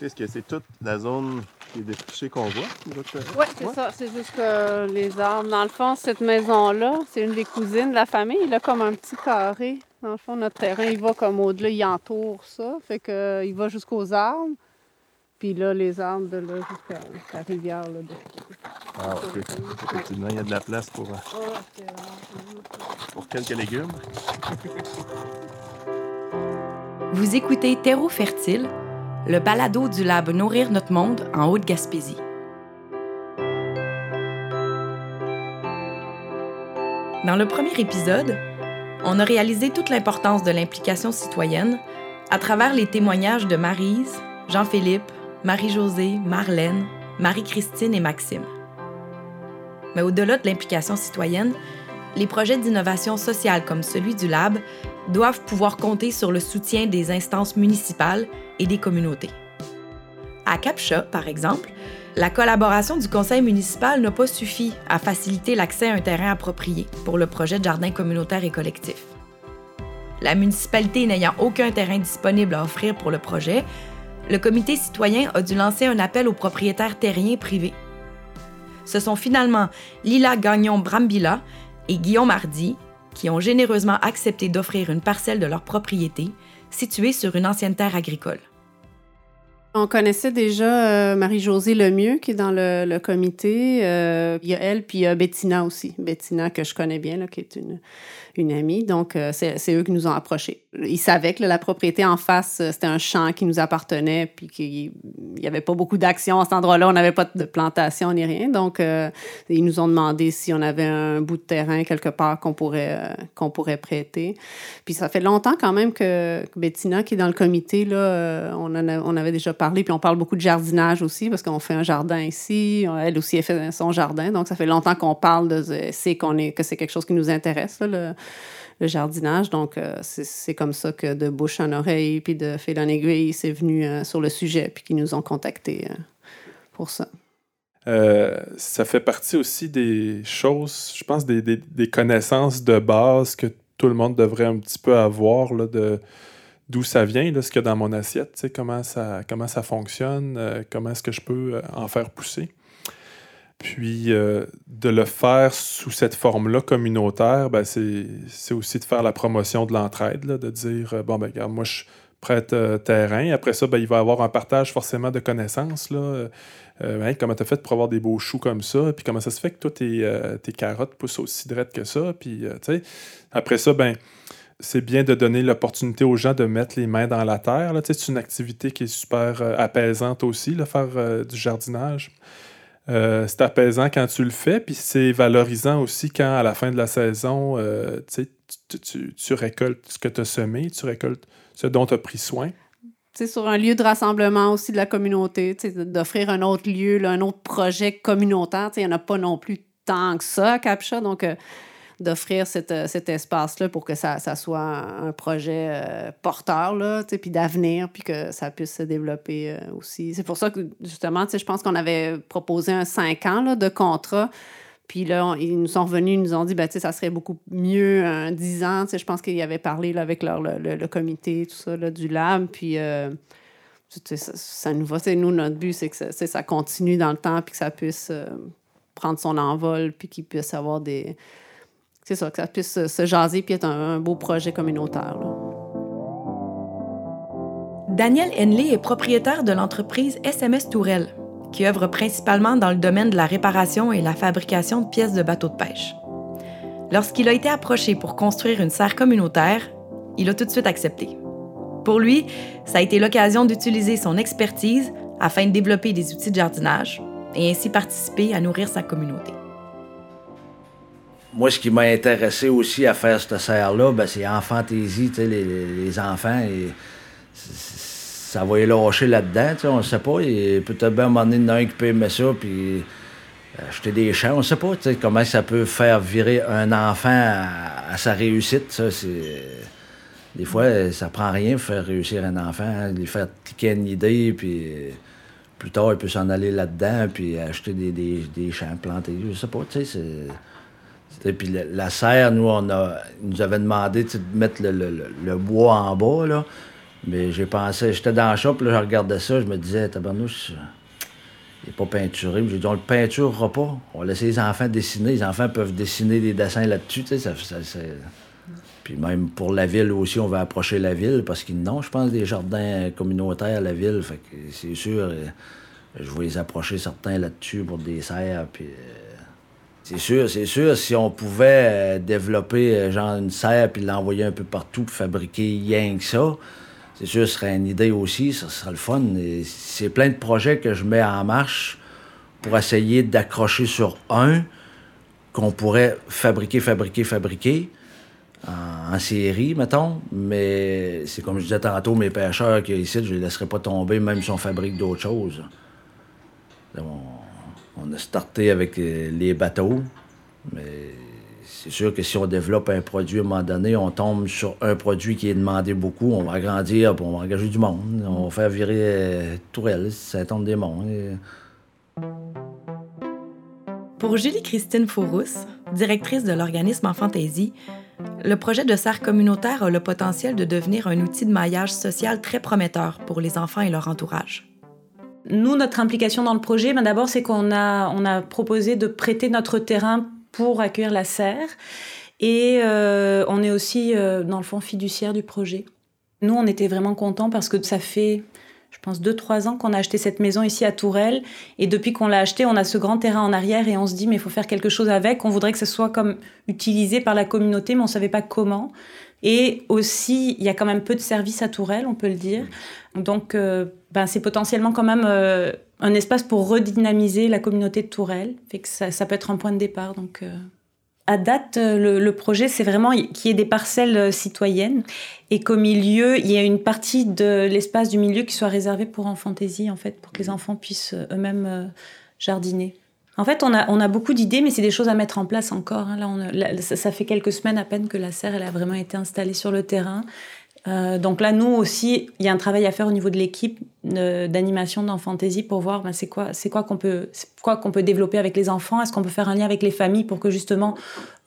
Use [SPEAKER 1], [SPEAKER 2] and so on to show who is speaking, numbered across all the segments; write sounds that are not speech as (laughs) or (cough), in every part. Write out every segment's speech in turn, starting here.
[SPEAKER 1] Est-ce que c'est toute la zone qui est défrichée qu'on voit?
[SPEAKER 2] Oui, c'est ça. C'est juste que les arbres. Dans le fond, cette maison-là, c'est une des cousines de la famille. Il a comme un petit carré. Dans le fond, notre terrain, il va comme au-delà, il entoure ça. Fait que, euh, il va jusqu'aux arbres. Puis là, les arbres de là jusqu'à la rivière. Là,
[SPEAKER 1] Ah, ok. Effectivement, il y a de la place pour, euh, pour quelques légumes.
[SPEAKER 3] Vous écoutez Terreau fertile, le balado du lab Nourrir notre monde en Haute-Gaspésie. Dans le premier épisode, on a réalisé toute l'importance de l'implication citoyenne à travers les témoignages de Marise, Jean-Philippe, Marie-Josée, Marlène, Marie-Christine et Maxime. Mais au-delà de l'implication citoyenne, les projets d'innovation sociale comme celui du Lab doivent pouvoir compter sur le soutien des instances municipales et des communautés. À Capcha, par exemple, la collaboration du conseil municipal n'a pas suffi à faciliter l'accès à un terrain approprié pour le projet de jardin communautaire et collectif. La municipalité n'ayant aucun terrain disponible à offrir pour le projet, le comité citoyen a dû lancer un appel aux propriétaires terriens privés. Ce sont finalement Lila Gagnon-Brambilla et Guillaume Hardy qui ont généreusement accepté d'offrir une parcelle de leur propriété située sur une ancienne terre agricole.
[SPEAKER 2] On connaissait déjà euh, Marie-Josée Lemieux, qui est dans le, comité. Euh, il y a elle, puis il y a Bettina aussi. Bettina, que je connais bien, là, qui est une, une amie. Donc, euh, c'est eux qui nous ont approchés. Ils savaient que la propriété en face, euh, c'était un champ qui nous appartenait, puis qu'il n'y avait pas beaucoup d'action à cet endroit-là. On n'avait pas de plantation ni rien. Donc, euh, ils nous ont demandé si on avait un bout de terrain quelque part qu'on pourrait, qu'on pourrait prêter. Puis, ça fait longtemps quand même que, Bettina, qui est dans le comité, là, on, en avait déjà parlé. Puis, on parle beaucoup de jardinage aussi, parce qu'on fait un jardin ici. Elle aussi, elle fait son jardin. Donc, ça fait longtemps qu'on parle de, c'est qu'on que c'est quelque chose qui nous intéresse, là, le jardinage. Donc, euh, c'est comme ça que de bouche en oreille, puis de fil en aiguille, c'est venu euh, sur le sujet, puis qu'ils nous ont contactés euh, pour ça.
[SPEAKER 4] ça fait partie aussi des choses, je pense, des, connaissances de base que tout le monde devrait un petit peu avoir de d'où ça vient, ce qu'il y dans mon assiette, comment ça, comment ça fonctionne, comment est-ce que je peux en faire pousser. Puis euh, de le faire sous cette forme-là communautaire, ben c'est aussi de faire la promotion de l'entraide, de dire euh, bon, ben regarde, moi je prête euh, terrain. Après ça, ben, il va y avoir un partage forcément de connaissances. Là. Comment tu as fait pour avoir des beaux choux comme ça? Puis comment ça se fait que toi, tes, tes carottes poussent aussi drettes que ça? Puis, après ça, ben c'est bien de donner l'opportunité aux gens de mettre les mains dans la terre. C'est une activité qui est super apaisante aussi, le faire du jardinage. Euh, c'est apaisant quand tu le fais, puis c'est valorisant aussi quand, à la fin de la saison, euh, tu, récoltes ce que tu as semé, tu récoltes ce dont tu as pris soin.
[SPEAKER 2] C'est sur un lieu de rassemblement aussi de la communauté, d'offrir un autre lieu, un autre projet communautaire. Il n'y en a pas non plus tant que ça à Capcha, donc euh, d'offrir euh, cet espace-là pour que ça, ça, soit un projet euh, porteur, puis d'avenir, puis que ça puisse se développer euh, aussi. C'est pour ça que, justement, je pense qu'on avait proposé un cinq ans là, de contrat. Puis là, ils nous sont revenus, ils nous ont dit, ben, ça serait beaucoup mieux un 10 ans. Je pense qu'ils avaient parlé là, avec leur, le, le, comité, tout ça, là, du lab. Puis ça, ça, nous va. Nous, notre but, c'est que ça, ça, continue dans le temps, puis que ça puisse prendre son envol, puis qu'il puisse avoir des, c'est ça, que ça puisse se jaser puis être un, beau projet communautaire.
[SPEAKER 3] Daniel Henley est propriétaire de l'entreprise SMS Tourelle, qui œuvre principalement dans le domaine de la réparation et la fabrication de pièces de bateaux de pêche. Lorsqu'il a été approché pour construire une serre communautaire, il a tout de suite accepté. Pour lui, ça a été l'occasion d'utiliser son expertise afin de développer des outils de jardinage et ainsi participer à nourrir sa communauté
[SPEAKER 5] moi, ce qui m'a intéressé aussi à faire cette serre-là, ben, c'est en fantaisie, les, les, enfants. Et ça va y lâcher là-dedans, on ne sait pas. Et peut-être bien un moment qui peut aimer ça, puis acheter des champs. On ne sait pas comment ça peut faire virer un enfant à, sa réussite. Ça, Des fois, ça prend rien pour faire réussir un enfant, hein, lui faire cliquer une idée, puis plus tard, il peut s'en aller là-dedans, puis acheter des, des, des champs plantés. Je sais pas, tu sais, c'est puis la, serre, nous, on a, nous avait demandé de mettre le, bois en bas, là. Mais j'ai pensé, j'étais dans la shop, là, je regardais ça, je me disais, tabarnouche, il n'est pas peinturé. J'ai dit, on le peinturera pas. On va laisser les enfants dessiner. Les enfants peuvent dessiner des dessins là-dessus. Tu sais, ça, ça- Puis même pour la ville aussi, on va approcher la ville parce qu'ils n'ont, je pense, des jardins communautaires à la ville. Fait que c'est sûr, euh, je vais les approcher certains là-dessus pour des serres. Puis, euh, c'est sûr, c'est sûr, si on pouvait euh, développer euh, genre une serre puis l'envoyer un peu partout pour fabriquer rien que ça, c'est sûr, ce serait une idée aussi, ça serait le fun. C'est plein de projets que je mets en marche pour essayer d'accrocher sur un qu'on pourrait fabriquer, fabriquer, fabriquer en, série, mettons. Mais c'est comme je disais tantôt, mes pêcheurs qui ici, je les laisserai pas tomber même si on fabrique d'autres choses. On, a starté avec euh, les bateaux, mais c'est sûr que si on développe un produit à un moment donné, on tombe sur un produit qui est demandé beaucoup, on va agrandir, puis on va engager du monde. On va faire virer euh, Tourelle, Saint-Anne-des-Monts.
[SPEAKER 3] Pour Julie-Christine Faurousse, directrice de l'organisme Enfantaisie, le projet de serre communautaire a le potentiel de devenir un outil de maillage social très prometteur pour les enfants et leur entourage.
[SPEAKER 6] Nous, notre implication dans le projet, ben d'abord, c'est qu'on a, on a proposé de prêter notre terrain pour accueillir la serre. Et euh, on est aussi, euh, dans le fond, fiduciaire du projet. Nous, on était vraiment contents parce que ça fait, je pense, deux, trois ans qu'on a acheté cette maison ici à Tourelle. Et depuis qu'on l'a acheté, on a ce grand terrain en arrière et on se dit, mais il faut faire quelque chose avec. On voudrait que ce soit comme utilisé par la communauté, mais on ne savait pas comment. Et aussi, il y a quand même peu de services à Tourelle, on peut le dire. Donc, euh, ben, c'est potentiellement quand même euh, un espace pour redynamiser la communauté de Tourelle. Fait que ça, ça peut être un point de départ. Donc, euh. À date, euh, le, projet, c'est vraiment qu'il y ait des parcelles euh, citoyennes et qu'au milieu, il y ait une partie de l'espace du milieu qui soit réservée pour en fantaisie, en fait, pour que les enfants puissent euh, eux-mêmes jardiner. En fait, on a, beaucoup d'idées, mais c'est des choses à mettre en place encore. hein. Là, ça, ça fait quelques semaines à peine que la serre elle a vraiment été installée sur le terrain. Euh, donc là, nous aussi, il y a un travail à faire au niveau de l'équipe euh, d'animation dans Fantasy pour voir ben, c'est quoi, c'est quoi qu'on peut, quoi qu'on peut développer avec les enfants. Est-ce qu'on peut faire un lien avec les familles pour que justement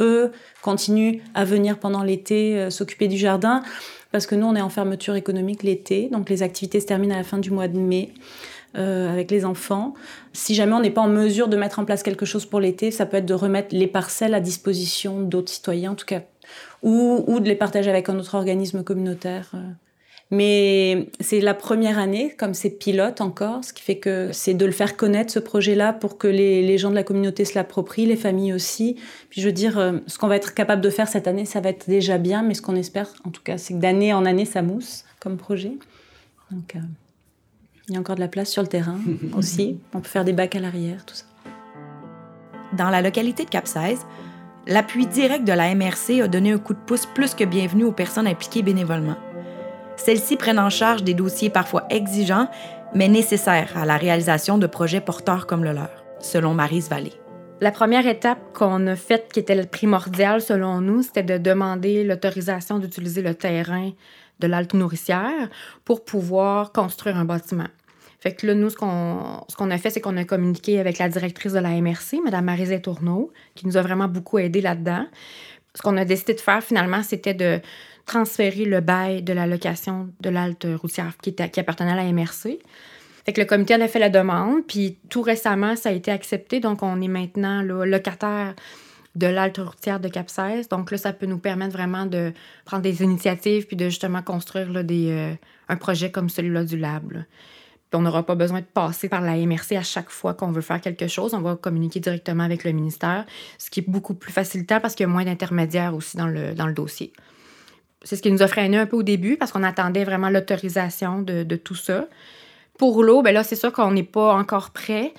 [SPEAKER 6] eux continuent à venir pendant l'été euh, s'occuper du jardin? Parce que nous, on est en fermeture économique l'été, donc les activités se terminent à la fin du mois de mai. avec les enfants. Si jamais on n'est pas en mesure de mettre en place quelque chose pour l'été, ça peut être de remettre les parcelles à disposition d'autres citoyens, en tout cas, ou, ou de les partager avec un autre organisme communautaire. Mais c'est la première année, comme c'est pilote encore, ce qui fait que c'est de le faire connaître, ce projet-là, pour que les, les gens de la communauté se l'approprient, les familles aussi. Puis je veux dire, euh, ce qu'on va être capable de faire cette année, ça va être déjà bien, mais ce qu'on espère, en tout cas, c'est que d'année en année, ça mousse comme projet. Donc, euh, il y a encore de la place sur le terrain (laughs) aussi. On peut faire des bacs à l'arrière, tout ça.
[SPEAKER 3] Dans la localité de Cap-16, l'appui direct de la MRC a donné un coup de pouce plus que bienvenu aux personnes impliquées bénévolement. Celles-ci prennent en charge des dossiers parfois exigeants, mais nécessaires à la réalisation de projets porteurs comme le leur, selon Marise Vallée.
[SPEAKER 7] La première étape qu'on a faite, qui était primordiale selon nous, c'était de demander l'autorisation d'utiliser le terrain de l'Alte Nourricière pour pouvoir construire un bâtiment. Fait que là, nous, ce qu'on, a fait, c'est qu'on a communiqué avec la directrice de la MRC, Mme Marise Tourneau, qui nous a vraiment beaucoup aidé là-dedans. Ce qu'on a décidé de faire, finalement, c'était de transférer le bail de la location de l'Alte Routière qui, qui appartenait à la MRC. Fait que le comité en a fait la demande, puis tout récemment, ça a été accepté. Donc, on est maintenant là, locataire de l'Alte routière de Cap-16. Donc là, ça peut nous permettre vraiment de prendre des initiatives puis de justement construire là, des, euh, un projet comme celui-là du Lab. On n'aura pas besoin de passer par la MRC à chaque fois qu'on veut faire quelque chose. On va communiquer directement avec le ministère, ce qui est beaucoup plus facilitant parce qu'il y a moins d'intermédiaires aussi dans le, dossier. C'est ce qui nous a freiné un peu au début parce qu'on attendait vraiment l'autorisation de, tout ça. Pour l'eau, ben là, c'est sûr qu'on n'est pas encore prêt.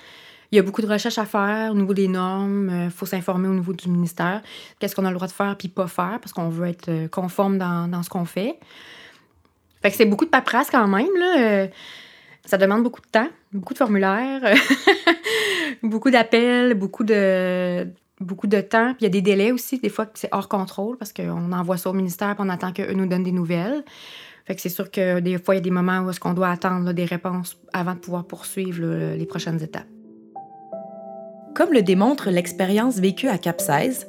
[SPEAKER 7] Il y a beaucoup de recherches à faire au niveau des normes. Il faut s'informer au niveau du ministère. Qu'est-ce qu'on a le droit de faire puis pas faire parce qu'on veut être euh, conforme dans, ce qu'on fait. Fait que c'est beaucoup de paperasse quand même. Là. Ça demande beaucoup de temps, beaucoup de formulaires, (laughs) beaucoup d'appels, beaucoup de, beaucoup de temps. Puis il y a des délais aussi, des fois c'est hors contrôle parce qu'on envoie ça au ministère puis on attend qu'eux nous donnent des nouvelles. Fait que c'est sûr que des fois, il y a des moments où est-ce qu'on doit attendre des réponses avant de pouvoir poursuivre les prochaines étapes.
[SPEAKER 3] Comme le démontre l'expérience vécue à Cap 16,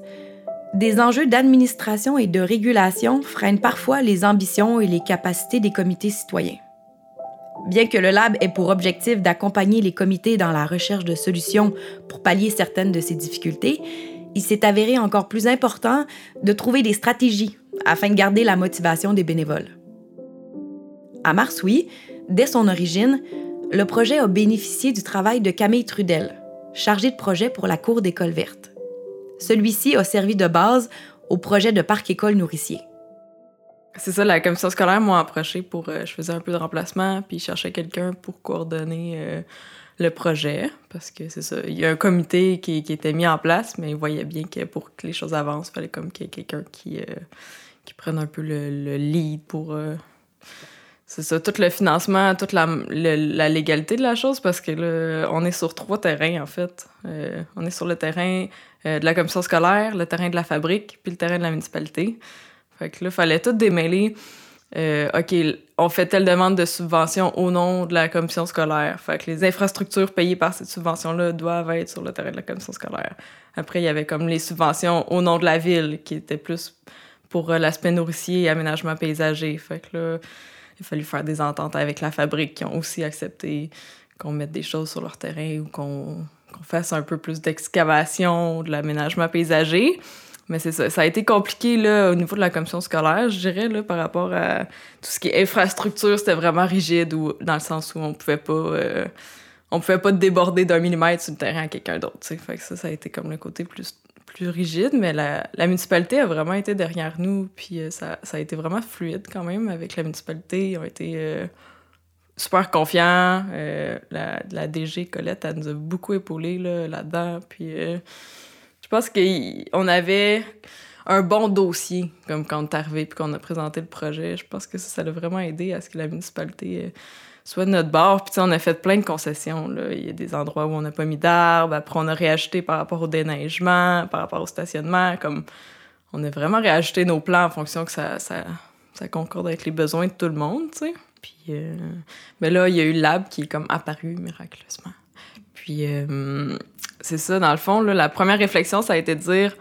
[SPEAKER 3] des enjeux d'administration et de régulation freinent parfois les ambitions et les capacités des comités citoyens. Bien que le lab ait pour objectif d'accompagner les comités dans la recherche de solutions pour pallier certaines de ces difficultés, il s'est avéré encore plus important de trouver des stratégies afin de garder la motivation des bénévoles. À Marsoui, dès son origine, le projet a bénéficié du travail de Camille Trudel, chargée de projet pour la Cour d'école verte. Celui-ci a servi de base au projet de parc-école nourricier.
[SPEAKER 8] C'est ça, la commission scolaire m'a approché pour. Euh, je faisais un peu de remplacement, puis je cherchais quelqu'un pour coordonner euh, le projet. Parce que c'est ça. Il y a un comité qui, était mis en place, mais il voyait bien que pour que les choses avancent, il fallait comme qu'il y ait quelqu'un qui, euh, qui prenne un peu le, lead pour. c'est ça, tout le financement, toute la, la, légalité de la chose, parce que là, on est sur trois terrains, en fait. on est sur le terrain de la commission scolaire, le terrain de la fabrique, puis le terrain de la municipalité. Fait que là, il fallait tout démêler. Euh, OK, on fait telle demande de subvention au nom de la commission scolaire. Fait que les infrastructures payées par cette subvention-là doivent être sur le terrain de la commission scolaire. Après, il y avait comme les subventions au nom de la ville, qui étaient plus pour euh, l'aspect nourricier et aménagement paysager. Fait que là, il fallait faire des ententes avec la fabrique qui ont aussi accepté qu'on mette des choses sur leur terrain ou qu'on fasse un peu plus d'excavation, de l'aménagement paysager. Mais c'est ça. Ça a été compliqué là, au niveau de la commission scolaire, je dirais, là, par rapport à tout ce qui est infrastructure, c'était vraiment rigide dans le sens où on pouvait pas. Euh, on pouvait pas déborder d'un millimètre sur le terrain à quelqu'un d'autre. Fait que ça, ça a été comme le côté plus, plus rigide, mais la, la municipalité a vraiment été derrière nous, puis euh, ça, ça, a été vraiment fluide quand même avec la municipalité. Ils ont été euh, super confiants. la, la, DG Colette, nous a beaucoup épaulés là-dedans, puis je pense qu'on avait un bon dossier, comme quand on est arrivé puis qu'on a présenté le projet. Je pense que ça, ça a vraiment aidé à ce que la municipalité euh, soit de notre bord. Puis on a fait plein de concessions. Là. Il y a des endroits où on n'a pas mis d'arbres. Après, on a réajouté par rapport au déneigement, par rapport au stationnement. Comme on a vraiment réajusté nos plans en fonction que ça, concorde avec les besoins de tout le monde. Puis, euh, mais là, il y a eu lab qui est comme apparu miraculeusement. Puis, euh, c'est ça, dans le fond, la première réflexion, ça a été de dire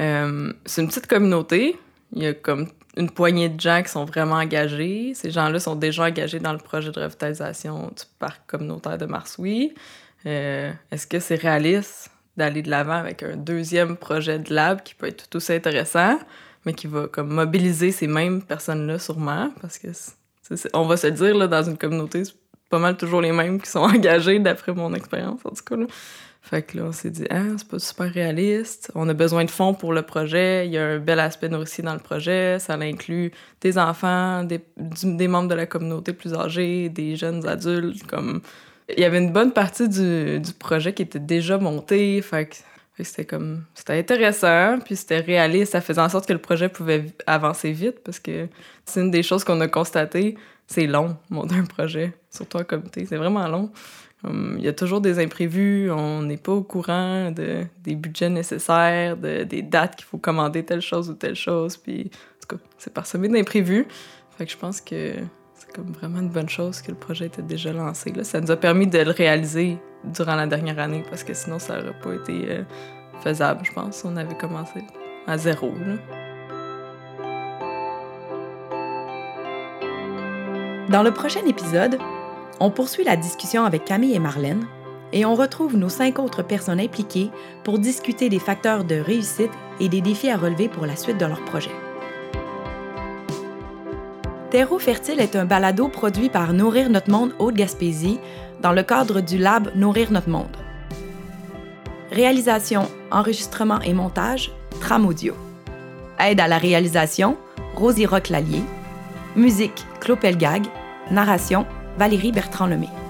[SPEAKER 8] euh, c'est une petite communauté. Il y a comme une poignée de gens qui sont vraiment engagés. Ces gens-là sont déjà engagés dans le projet de revitalisation du parc communautaire de Marsoui. Euh, est-ce que c'est réaliste d'aller de l'avant avec un deuxième projet de lab qui peut être tout aussi intéressant, mais qui va comme mobiliser ces mêmes personnes-là sûrement? Parce que, on va se dire, dans une communauté, c'est pas mal toujours les mêmes qui sont (laughs) engagés, d'après mon expérience, en tout cas. Fait que là, on s'est dit, ah, c'est pas super réaliste. On a besoin de fonds pour le projet. Il y a un bel aspect nourricier dans le projet. Ça inclut des enfants, des, des membres de la communauté plus âgés, des jeunes adultes. Comme... Il y avait une bonne partie du, du projet qui était déjà montée. Fait que c'était comme c'était intéressant puis c'était réaliste ça faisait en sorte que le projet pouvait avancer vite parce que c'est une des choses qu'on a constaté c'est long monter un projet surtout en comité c'est vraiment long il y a toujours des imprévus, on n'est pas au courant de, des budgets nécessaires, de, des dates qu'il faut commander telle chose ou telle chose. Puis, en tout cas, c'est parsemé d'imprévus. Fait que je pense que c'est comme vraiment une bonne chose que le projet était déjà lancé. Là. Ça nous a permis de le réaliser durant la dernière année parce que sinon, ça n'aurait pas été euh, faisable, je pense. On avait commencé à zéro. Là.
[SPEAKER 3] Dans le prochain épisode, on poursuit la discussion avec Camille et Marlène et on retrouve nos cinq autres personnes impliquées pour discuter des facteurs de réussite et des défis à relever pour la suite de leur projet. Terreau Fertile est un balado produit par Nourrir notre monde Haute-Gaspésie dans le cadre du Lab Nourrir notre monde. Réalisation, enregistrement et montage, Tram Audio. Aide à la réalisation, Rosie Roch-Lallier. Musique, Clopelgag. Narration, Valérie Bertrand-Lemay.